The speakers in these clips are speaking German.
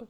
Hallo.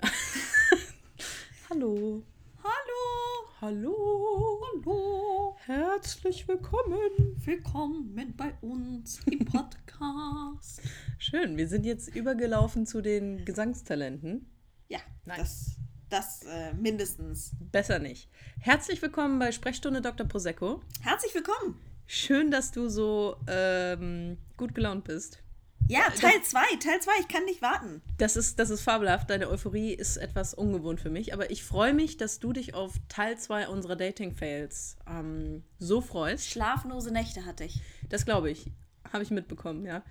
Hallo. Hallo. Hallo. Hallo. Herzlich willkommen. Willkommen bei uns im Podcast. Schön, wir sind jetzt übergelaufen zu den Gesangstalenten. ja, Nice. das, das äh, mindestens. Besser nicht. Herzlich willkommen bei Sprechstunde Dr. Prosecco. Herzlich willkommen. Schön, dass du so ähm, gut gelaunt bist. Ja, Teil 2, Teil 2, ich kann nicht warten. Das ist, das ist fabelhaft. Deine Euphorie ist etwas ungewohnt für mich. Aber ich freue mich, dass du dich auf Teil 2 unserer Dating-Fails ähm, so freust. Schlaflose Nächte hatte ich. Das glaube ich. Habe ich mitbekommen, ja.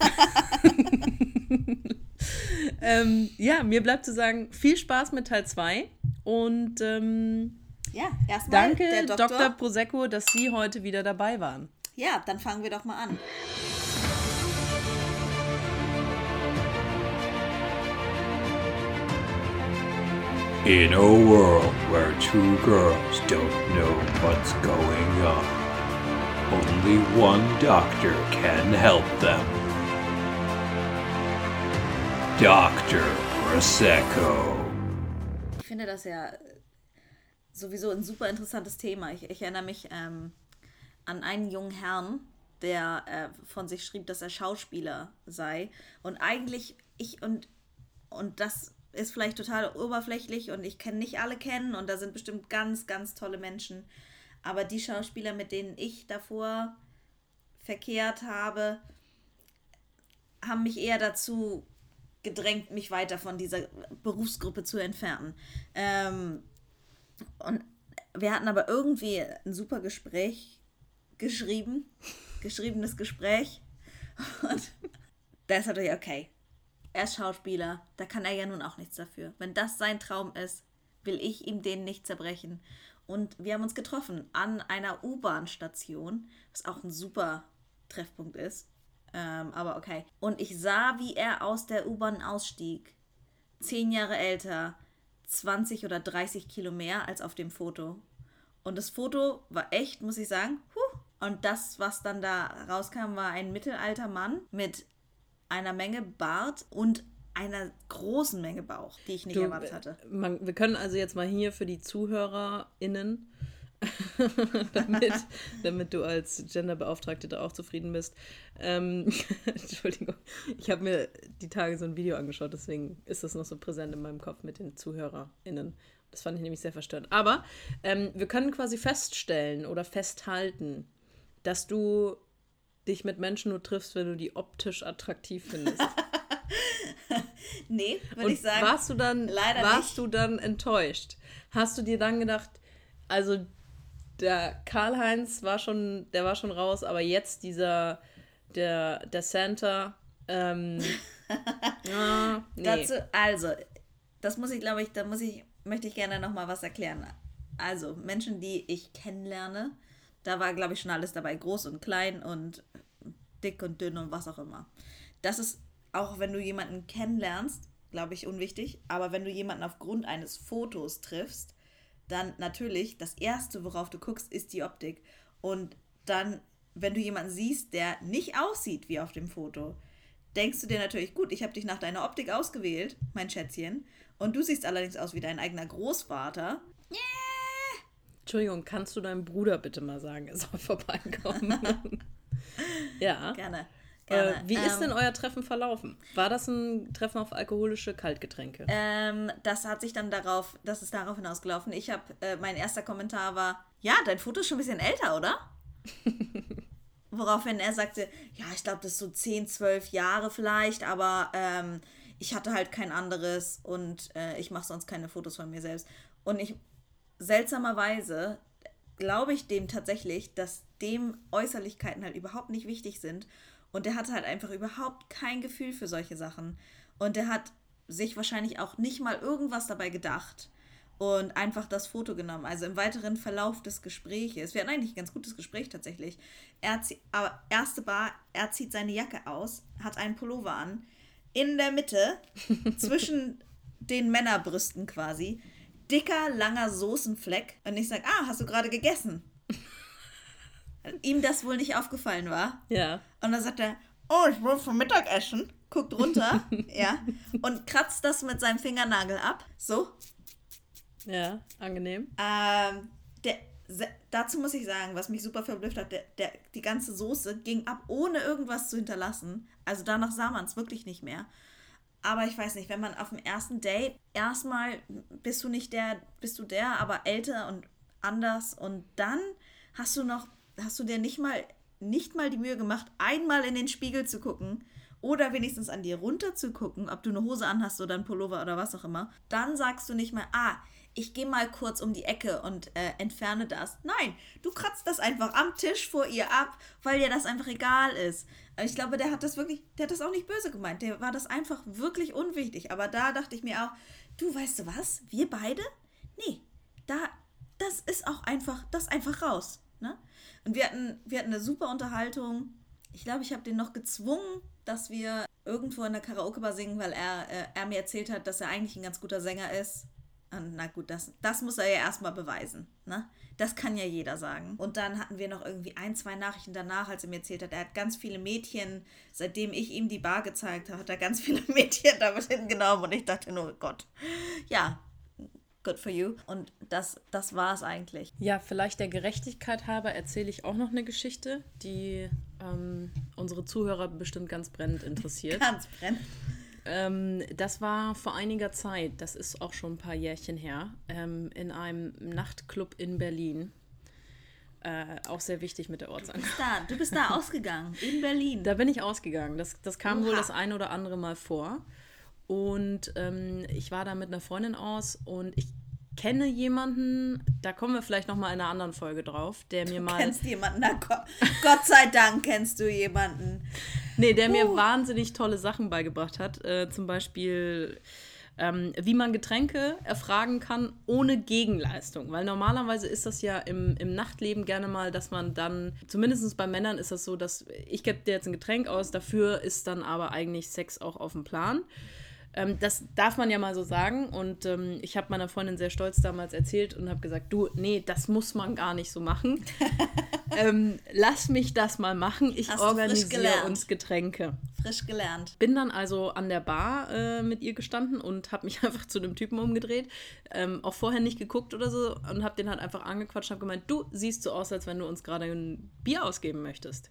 ähm, ja, mir bleibt zu sagen, viel Spaß mit Teil 2. Und ähm, Ja, erstmal danke, Dr. Doktor. Prosecco, dass Sie heute wieder dabei waren. Ja, dann fangen wir doch mal an. In a world where two girls don't know what's going on, only one doctor can help them. Dr. Prosecco. Ich finde das ja sowieso ein super interessantes Thema. Ich, ich erinnere mich ähm, an einen jungen Herrn, der äh, von sich schrieb, dass er Schauspieler sei. Und eigentlich, ich und, und das ist vielleicht total oberflächlich und ich kann nicht alle kennen und da sind bestimmt ganz, ganz tolle Menschen. Aber die Schauspieler, mit denen ich davor verkehrt habe, haben mich eher dazu gedrängt, mich weiter von dieser Berufsgruppe zu entfernen. Ähm, und wir hatten aber irgendwie ein super Gespräch geschrieben, geschriebenes Gespräch. Und da ist natürlich okay. Er ist Schauspieler, da kann er ja nun auch nichts dafür. Wenn das sein Traum ist, will ich ihm den nicht zerbrechen. Und wir haben uns getroffen an einer U-Bahn-Station, was auch ein super Treffpunkt ist. Ähm, aber okay. Und ich sah, wie er aus der U-Bahn ausstieg. Zehn Jahre älter, 20 oder 30 Kilo mehr als auf dem Foto. Und das Foto war echt, muss ich sagen. Huh. Und das, was dann da rauskam, war ein mittelalter Mann mit einer Menge Bart und einer großen Menge Bauch, die ich nicht Du, erwartet hatte. Man, wir können also jetzt mal hier für die ZuhörerInnen, damit, damit du als Genderbeauftragte da auch zufrieden bist. Ähm, Entschuldigung, ich habe mir die Tage so ein Video angeschaut, deswegen ist das noch so präsent in meinem Kopf mit den ZuhörerInnen. Das fand ich nämlich sehr verstörend. Aber ähm, wir können quasi feststellen oder festhalten, dass du dich mit Menschen nur triffst, wenn du die optisch attraktiv findest. Nee, würde ich sagen. warst du dann, leider warst nicht. du dann enttäuscht? Hast du dir dann gedacht, also der Karl-Heinz war schon, der war schon raus, aber jetzt dieser, der, der Santa, ähm, ah, nee. Dazu, also, das muss ich, glaube ich, da muss ich, möchte ich gerne nochmal was erklären. Also, Menschen, die ich kennenlerne, da war, glaube ich, schon alles dabei, groß und klein und dick und dünn und was auch immer. Das ist, auch wenn du jemanden kennenlernst, glaube ich, unwichtig, aber wenn du jemanden aufgrund eines Fotos triffst, dann natürlich, das Erste, worauf du guckst, ist die Optik. Und dann, wenn du jemanden siehst, der nicht aussieht wie auf dem Foto, denkst du dir natürlich, gut, ich habe dich nach deiner Optik ausgewählt, mein Schätzchen, und du siehst allerdings aus wie dein eigener Großvater. Entschuldigung, kannst du deinem Bruder bitte mal sagen, er soll vorbeikommen? ja. Gerne. Äh, wie ist Ähm, denn euer Treffen verlaufen? War das ein Treffen auf alkoholische Kaltgetränke? Ähm, das hat sich dann darauf, das ist darauf hinausgelaufen. Ich habe, äh, mein erster Kommentar war, ja, dein Foto ist schon ein bisschen älter, oder? Woraufhin er sagte, ja, ich glaube, das ist so 10, 12 Jahre vielleicht, aber ähm, ich hatte halt kein anderes und äh, ich mache sonst keine Fotos von mir selbst. Und ich, seltsamerweise, glaube ich dem tatsächlich, dass dem Äußerlichkeiten halt überhaupt nicht wichtig sind. Und der hatte halt einfach überhaupt kein Gefühl für solche Sachen. Und der hat sich wahrscheinlich auch nicht mal irgendwas dabei gedacht und einfach das Foto genommen. Also im weiteren Verlauf des Gespräches. Wir hatten eigentlich ein ganz gutes Gespräch tatsächlich. Er aber erste Bar, er zieht seine Jacke aus, hat einen Pullover an. In der Mitte, zwischen den Männerbrüsten quasi, dicker, langer Soßenfleck. Und ich sage, ah, hast du gerade gegessen? Ihm das wohl nicht aufgefallen war. Ja. Und dann sagt er, oh, ich will zum Mittagessen. guckt runter, ja, und kratzt das mit seinem Fingernagel ab. So. Ja, angenehm. Ähm, der, dazu muss ich sagen, was mich super verblüfft hat, der, der, die ganze Soße ging ab, ohne irgendwas zu hinterlassen. Also danach sah man es wirklich nicht mehr. Aber ich weiß nicht, wenn man auf dem ersten Date, erstmal bist du nicht der, bist du der, aber älter und anders und dann hast du noch, hast du dir nicht mal, nicht mal die Mühe gemacht, einmal in den Spiegel zu gucken oder wenigstens an dir runter zu gucken, ob du eine Hose anhast oder ein Pullover oder was auch immer. Dann sagst du nicht mal, ah, ich gehe mal kurz um die Ecke und äh, entferne das. Nein, du kratzt das einfach am Tisch vor ihr ab, weil dir das einfach egal ist. Aber Ich glaube, der hat das wirklich, der hat das auch nicht böse gemeint. Der war das einfach wirklich unwichtig. Aber da dachte ich mir auch, du weißt du was? Wir beide? Nee, da, das ist auch einfach, das einfach raus. Ne? Und wir hatten, wir hatten eine super Unterhaltung. Ich glaube, ich habe den noch gezwungen, dass wir irgendwo in der Karaoke-Bar singen, weil er, äh, er mir erzählt hat, dass er eigentlich ein ganz guter Sänger ist. Und na gut, das, das muss er ja erstmal beweisen. Ne? Das kann ja jeder sagen. Und dann hatten wir noch irgendwie ein, zwei Nachrichten danach, als er mir erzählt hat, er hat ganz viele Mädchen, seitdem ich ihm die Bar gezeigt habe, hat er ganz viele Mädchen damit hingenommen. Und ich dachte nur, Gott, ja, good for you. Und das, das war es eigentlich. Ja, vielleicht der Gerechtigkeit halber erzähle ich auch noch eine Geschichte, die ähm, unsere Zuhörer bestimmt ganz brennend interessiert. Ganz brennend. Ähm, das war vor einiger Zeit, das ist auch schon ein paar Jährchen her, ähm, in einem Nachtclub in Berlin. Äh, auch sehr wichtig mit der Ortsangabe. Da, du bist da ausgegangen, in Berlin. Da bin ich ausgegangen. Das, das kam wohl Oha. das ein oder andere Mal vor. Und ähm, ich war da mit einer Freundin aus und ich kenne jemanden, da kommen wir vielleicht noch mal in einer anderen Folge drauf, der mir mal, kennst jemanden, na Gott sei Dank kennst du jemanden. Nee, der mir Uh. wahnsinnig tolle Sachen beigebracht hat. Äh, zum Beispiel, ähm, wie man Getränke erfragen kann ohne Gegenleistung. Weil normalerweise ist das ja im, im Nachtleben gerne mal, dass man dann, zumindest bei Männern ist das so, dass ich gebe dir jetzt ein Getränk aus, dafür ist dann aber eigentlich Sex auch auf dem Plan. Ähm, das darf man ja mal so sagen. Und ähm, ich habe meiner Freundin sehr stolz damals erzählt und habe gesagt, du, nee, das muss man gar nicht so machen. ähm, lass mich das mal machen. Ich Hast organisiere uns Getränke. Frisch gelernt. Bin dann also an der Bar äh, mit ihr gestanden und habe mich einfach zu einem Typen umgedreht. Ähm, auch vorher nicht geguckt oder so und habe den halt einfach angequatscht und habe gemeint, du siehst so aus, als wenn du uns gerade ein Bier ausgeben möchtest.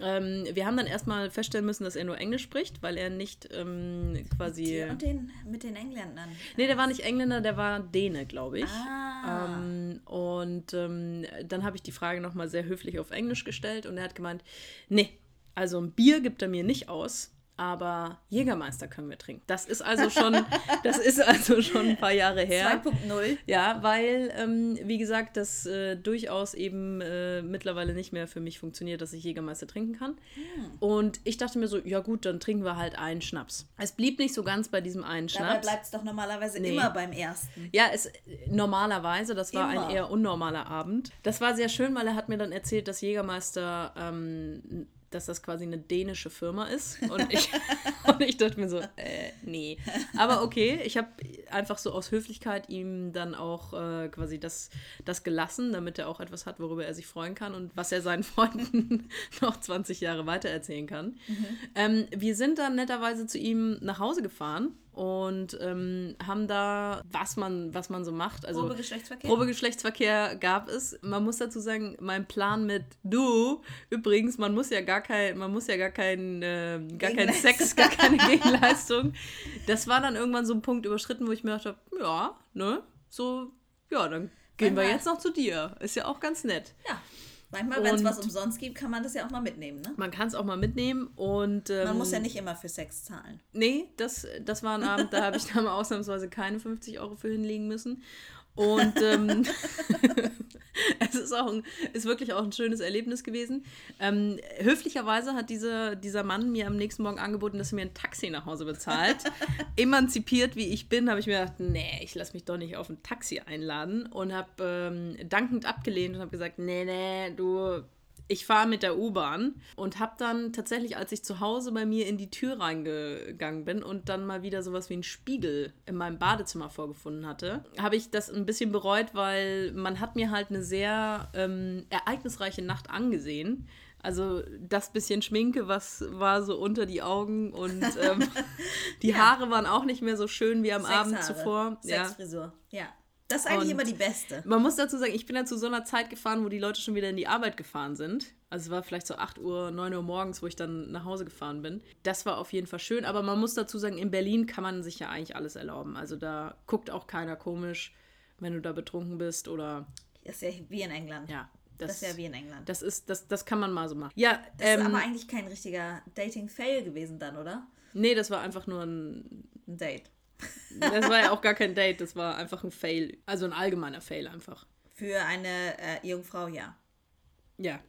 Ähm, wir haben dann erstmal feststellen müssen, dass er nur Englisch spricht, weil er nicht ähm, quasi. Und den mit den Engländern. Nee, der war nicht Engländer, der war Däne, glaube ich. Ah. Ähm, und ähm, dann habe ich die Frage nochmal sehr höflich auf Englisch gestellt und er hat gemeint, nee, also ein Bier gibt er mir nicht aus, aber Jägermeister können wir trinken. Das ist also schon, das ist also schon ein paar Jahre her. 2.0. Ja, weil, ähm, wie gesagt, das äh, durchaus eben äh, mittlerweile nicht mehr für mich funktioniert, dass ich Jägermeister trinken kann. Und ich dachte mir so, ja gut, dann trinken wir halt einen Schnaps. Es blieb nicht so ganz bei diesem einen Dabei Schnaps. bleibt es doch normalerweise Nee. immer beim ersten. Ja, es normalerweise, das war Immer. ein eher unnormaler Abend. Das war sehr schön, weil er hat mir dann erzählt, dass Jägermeister, ähm, dass das quasi eine dänische Firma ist. Und ich, und ich dachte mir so, äh, nee. Aber okay, ich habe einfach so aus Höflichkeit ihm dann auch äh, quasi das, das gelassen, damit er auch etwas hat, worüber er sich freuen kann und was er seinen Freunden noch 20 Jahre weiter erzählen kann. Ähm, wir sind dann netterweise zu ihm nach Hause gefahren und ähm, haben da, was man, was man so macht. Also Probegeschlechtsverkehr? Probegeschlechtsverkehr gab es. Man muss dazu sagen, mein Plan mit du, übrigens, man muss ja gar kein, man muss ja gar kein, äh, gar kein Gegenleistung. Sex, gar keine Gegenleistung. Das war dann irgendwann so ein Punkt überschritten, wo ich mir dachte, ja, ne, so, ja, dann gehen wir Manchmal- jetzt noch zu dir. Ist ja auch ganz nett. Ja. Manchmal, wenn es was umsonst gibt, kann man das ja auch mal mitnehmen, ne? Man kann es auch mal mitnehmen und ähm, Man muss ja nicht immer für Sex zahlen. Nee, das, das war ein Abend, da habe ich dann ausnahmsweise keine 50 Euro für hinlegen müssen. Und ähm, es ist auch ein, ist wirklich auch ein schönes Erlebnis gewesen. Ähm, höflicherweise hat dieser, dieser Mann mir am nächsten Morgen angeboten, dass er mir ein Taxi nach Hause bezahlt. Emanzipiert wie ich bin, habe ich mir gedacht, nee, ich lasse mich doch nicht auf ein Taxi einladen und habe ähm, dankend abgelehnt und habe gesagt, nee, nee, du, ich fahre mit der U-Bahn und habe dann tatsächlich, als ich zu Hause bei mir in die Tür reingegangen bin und dann mal wieder sowas wie einen Spiegel in meinem Badezimmer vorgefunden hatte, habe ich das ein bisschen bereut, weil man hat mir halt eine sehr ähm, ereignisreiche Nacht angesehen. Also das bisschen Schminke, was war so unter die Augen und ähm, die Haare waren auch nicht mehr so schön wie am Abend Sexhaare. zuvor. Ja. Sexfrisur. Ja. Das ist eigentlich Und- immer die beste. Man muss dazu sagen, ich bin ja zu so einer Zeit gefahren, wo die Leute schon wieder in die Arbeit gefahren sind. Also es war vielleicht so 8 Uhr, 9 Uhr morgens, wo ich dann nach Hause gefahren bin. Das war auf jeden Fall schön, aber man muss dazu sagen, in Berlin kann man sich ja eigentlich alles erlauben. Also da guckt auch keiner komisch, wenn du da betrunken bist oder Das ist ja wie in England. ja. Das, ist ja wie in England. Das ist, das, das kann man mal so machen. Ja, Das ähm, ist aber eigentlich kein richtiger Dating-Fail gewesen dann, oder? nee, das war einfach nur ein, Ein Date. Das war ja auch gar kein Date, das war einfach ein Fail. Also ein allgemeiner Fail einfach. Für eine äh, Jungfrau, ja. Ja.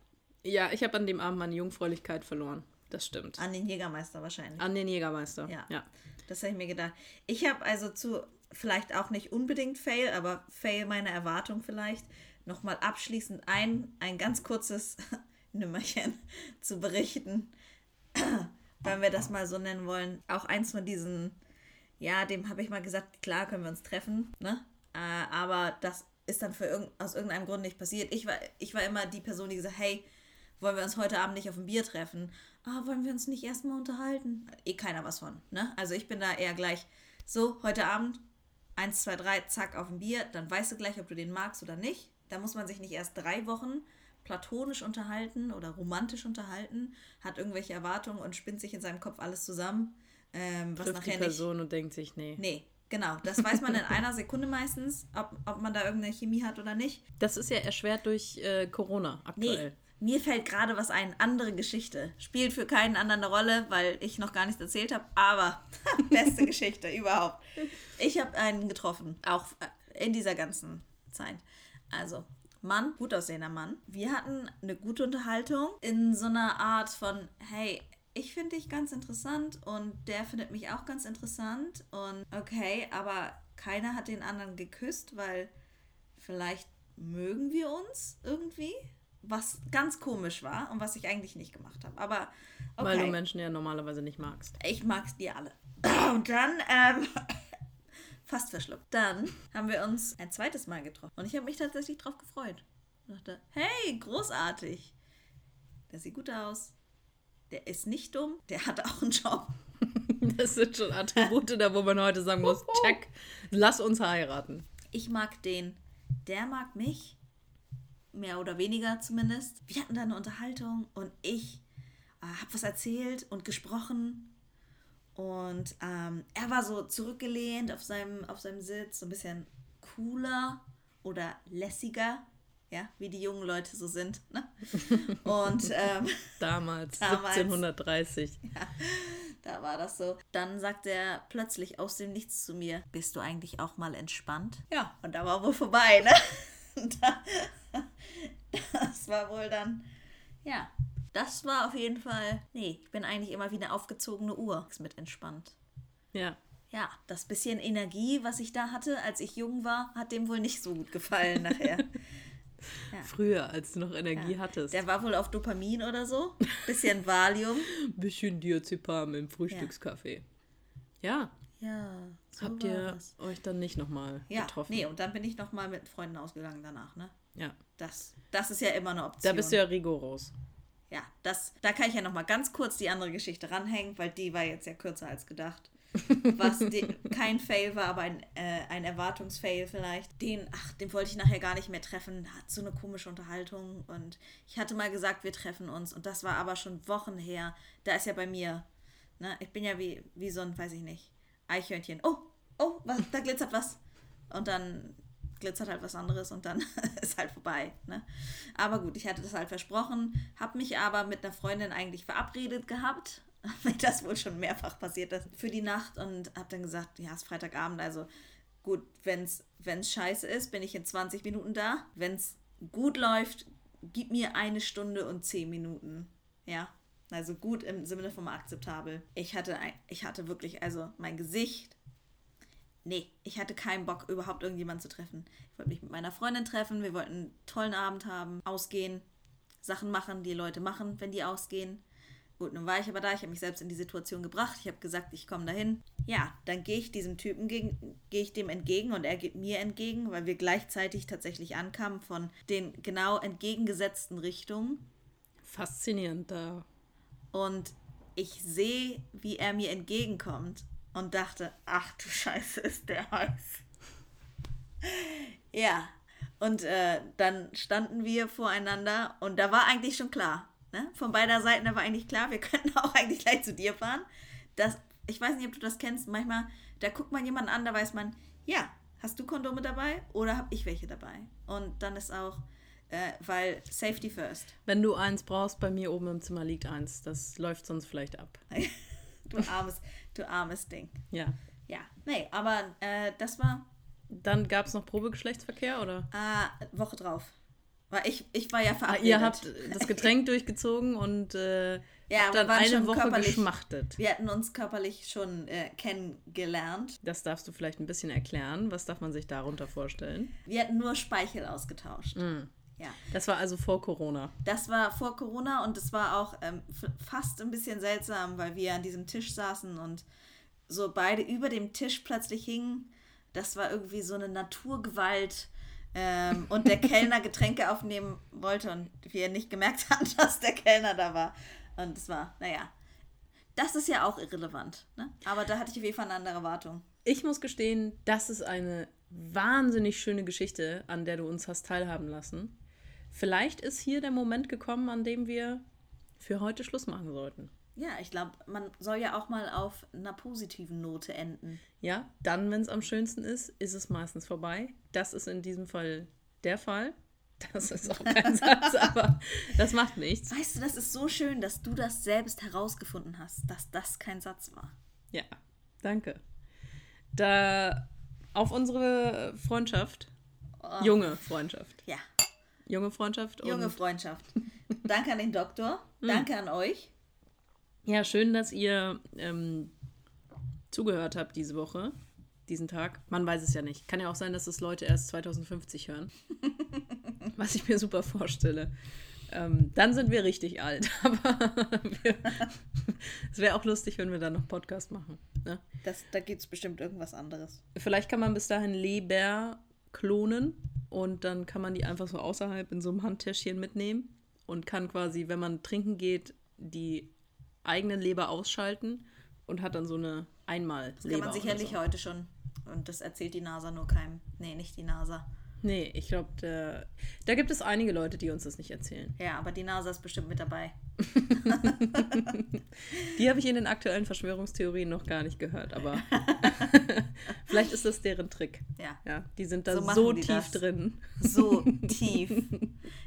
Ja, ich habe an dem Abend meine Jungfräulichkeit verloren. Das stimmt. An den Jägermeister wahrscheinlich. An den Jägermeister. Ja. ja. Das habe ich mir gedacht. Ich habe also zu, vielleicht auch nicht unbedingt Fail, aber Fail meiner Erwartung vielleicht, nochmal abschließend ein, ein ganz kurzes Nümmerchen zu berichten, wenn wir das mal so nennen wollen. Auch eins von diesen, ja, dem habe ich mal gesagt, klar können wir uns treffen, ne? Äh, aber das ist dann für irgend, aus irgendeinem Grund nicht passiert. Ich war, ich war immer die Person, die gesagt hey, wollen wir uns heute Abend nicht auf ein Bier treffen? Ah, wollen wir uns nicht erstmal unterhalten? Eh keiner was von, ne? Also ich bin da eher gleich, so, heute Abend, eins, zwei, drei, zack, auf ein Bier, dann weißt du gleich, ob du den magst oder nicht. Da muss man sich nicht erst drei Wochen platonisch unterhalten oder romantisch unterhalten, hat irgendwelche Erwartungen und spinnt sich in seinem Kopf alles zusammen, ähm, was Trifft die nachher nicht Person und denkt sich, nee. Nee, genau. Das weiß man in einer Sekunde meistens, ob, ob man da irgendeine Chemie hat oder nicht. Das ist ja erschwert durch äh, Corona aktuell. Nee, mir fällt gerade was ein. Andere Geschichte. Spielt für keinen anderen eine Rolle, weil ich noch gar nichts erzählt habe. Aber beste Geschichte überhaupt. Ich habe einen getroffen, auch äh, in dieser ganzen Zeit. Also, Mann, gut aussehender Mann. Wir hatten eine gute Unterhaltung in so einer Art von, hey, ich finde dich ganz interessant und der findet mich auch ganz interessant. Und okay, aber keiner hat den anderen geküsst, weil vielleicht mögen wir uns irgendwie. Was ganz komisch war und was ich eigentlich nicht gemacht habe. Aber okay. Weil du Menschen ja normalerweise nicht magst. Ich mag's die alle. Und dann, ähm, fast verschluckt. Dann haben wir uns ein zweites Mal getroffen. Und ich habe mich tatsächlich drauf gefreut. Ich dachte, hey, großartig. Der sieht gut aus. Der ist nicht dumm. Der hat auch einen Job. Das sind schon Attribute, da wo man heute sagen muss, check, lass uns heiraten. Ich mag den. Der mag mich. Mehr oder weniger zumindest. Wir hatten da eine Unterhaltung und ich äh, habe was erzählt und gesprochen. Und ähm, er war so zurückgelehnt auf seinem, auf seinem Sitz, so ein bisschen cooler oder lässiger, ja, wie die jungen Leute so sind. Ne? Und ähm, Damals, Damals. 1730. da war das so. Dann sagt er plötzlich aus dem Nichts zu mir, bist du eigentlich auch mal entspannt? Ja, und da war wohl vorbei, ne? Das war wohl dann, ja, das war auf jeden Fall, nee, ich bin eigentlich immer wie eine aufgezogene Uhr Ist mit entspannt. Ja. Ja, das bisschen Energie, was ich da hatte, als ich jung war, hat dem wohl nicht so gut gefallen nachher. Früher, als du noch Energie hattest. Der war wohl auf Dopamin oder so. Bisschen Valium. Bisschen Diazepam im Frühstückskaffee. Ja. Ja, so Habt ihr das. euch dann nicht nochmal Ja, getroffen? nee, und dann bin ich nochmal mit Freunden ausgegangen danach, ne? Ja. Das, das ist ja immer eine Option. Da bist du ja rigoros. Ja, das, da kann ich ja nochmal ganz kurz die andere Geschichte ranhängen, weil die war jetzt ja kürzer als gedacht. Was kein Fail war, aber ein, äh, ein Erwartungsfail vielleicht. Den, ach, den wollte ich nachher gar nicht mehr treffen. Hat so eine komische Unterhaltung. Und ich hatte mal gesagt, wir treffen uns. Und das war aber schon Wochen her. Da ist ja bei mir, ne, ich bin ja wie, wie so ein, weiß ich nicht, Eichhörnchen. Oh, oh, was, da glitzert was. Und dann glitzert halt was anderes und dann ist halt vorbei. Ne? Aber gut, ich hatte das halt versprochen, habe mich aber mit einer Freundin eigentlich verabredet gehabt, weil das wohl schon mehrfach passiert ist, für die Nacht und habe dann gesagt, ja, es ist Freitagabend, also gut, wenn es scheiße ist, bin ich in 20 Minuten da. Wenn es gut läuft, gib mir eine Stunde und 10 Minuten. Ja, also gut im Sinne von akzeptabel. Ich hatte, ich hatte wirklich, also mein Gesicht, Nee, ich hatte keinen Bock, überhaupt irgendjemanden zu treffen. Ich wollte mich mit meiner Freundin treffen, wir wollten einen tollen Abend haben, ausgehen, Sachen machen, die Leute machen, wenn die ausgehen. Gut, nun war ich aber da, ich habe mich selbst in die Situation gebracht, ich habe gesagt, ich komme dahin. Ja, dann gehe ich diesem Typen gegen, gehe ich dem entgegen und er geht mir entgegen, weil wir gleichzeitig tatsächlich ankamen von den genau entgegengesetzten Richtungen. Faszinierend da. Und ich sehe, wie er mir entgegenkommt und dachte, ach du Scheiße, ist der heiß. ja, und äh, dann standen wir voreinander und da war eigentlich schon klar, ne? von beider Seiten, da war eigentlich klar, wir könnten auch eigentlich gleich zu dir fahren. Das, ich weiß nicht, ob du das kennst, manchmal, da guckt man jemanden an, da weiß man, ja, hast du Kondome dabei oder habe ich welche dabei? Und dann ist auch, äh, weil Safety first. Wenn du eins brauchst, bei mir oben im Zimmer liegt eins. Das läuft sonst vielleicht ab. du armes, du armes Ding. Ja. Ja, nee, aber äh, das war Dann gab es noch Probegeschlechtsverkehr, oder? äh, Woche drauf. Weil ich, ich war ja verabredet. ihr habt das Getränk durchgezogen und äh, Ja, dann eine Woche körperlich- geschmachtet. Wir hatten uns körperlich schon äh, kennengelernt. Das darfst du vielleicht ein bisschen erklären. Was darf man sich darunter vorstellen? Wir hatten nur Speichel ausgetauscht. Mhm. Ja, Das war also vor Corona. das war vor Corona und es war auch ähm, fast ein bisschen seltsam, weil wir an diesem Tisch saßen und so beide über dem Tisch plötzlich hingen. Das war irgendwie so eine Naturgewalt. Ähm, und der Kellner Getränke aufnehmen wollte und wir nicht gemerkt hatten, dass der Kellner da war. Und es war, naja, das ist ja auch irrelevant. Ne? Aber da hatte ich auf jeden Fall eine andere Erwartung. Ich muss gestehen, das ist eine wahnsinnig schöne Geschichte, an der du uns hast teilhaben lassen. Vielleicht ist hier der Moment gekommen, an dem wir für heute Schluss machen sollten. Ja, ich glaube, man soll ja auch mal auf einer positiven Note enden. Ja, dann, wenn es am schönsten ist, ist es meistens vorbei. Das ist in diesem Fall der Fall. Das ist auch kein Satz, aber das macht nichts. Weißt du, das ist so schön, dass du das selbst herausgefunden hast, dass das kein Satz war. Ja, danke. Da auf unsere Freundschaft, junge Freundschaft, Ja, junge Freundschaft und junge Freundschaft. Danke an den Doktor, danke an euch. Ja, schön, dass ihr ähm, zugehört habt diese Woche, diesen Tag. Man weiß es ja nicht. Kann ja auch sein, dass es Leute erst 2050 hören. Was ich mir super vorstelle. Ähm, dann sind wir richtig alt. Aber es wäre auch lustig, wenn wir dann noch Podcast machen. Ne? Das, da gibt es bestimmt irgendwas anderes. Vielleicht kann man bis dahin Leber klonen und dann kann man die einfach so außerhalb in so einem Handtäschchen mitnehmen und kann quasi, wenn man trinken geht, die eigene Leber ausschalten und hat dann so eine einmal Das kann man sicherlich so. heute schon. Und das erzählt die NASA nur keinem. Nee, nicht die NASA. Nee, ich glaube, da, da gibt es einige Leute, die uns das nicht erzählen. Ja, aber die NASA ist bestimmt mit dabei. Die habe ich in den aktuellen Verschwörungstheorien noch gar nicht gehört, aber vielleicht ist das deren Trick. Ja, Ja, die sind da So so, tief das. drin. so tief.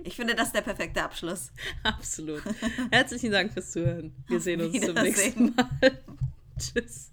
Ich finde, das ist der perfekte Abschluss. Absolut. Herzlichen Dank fürs Zuhören. Wir sehen uns zum nächsten Mal. Tschüss.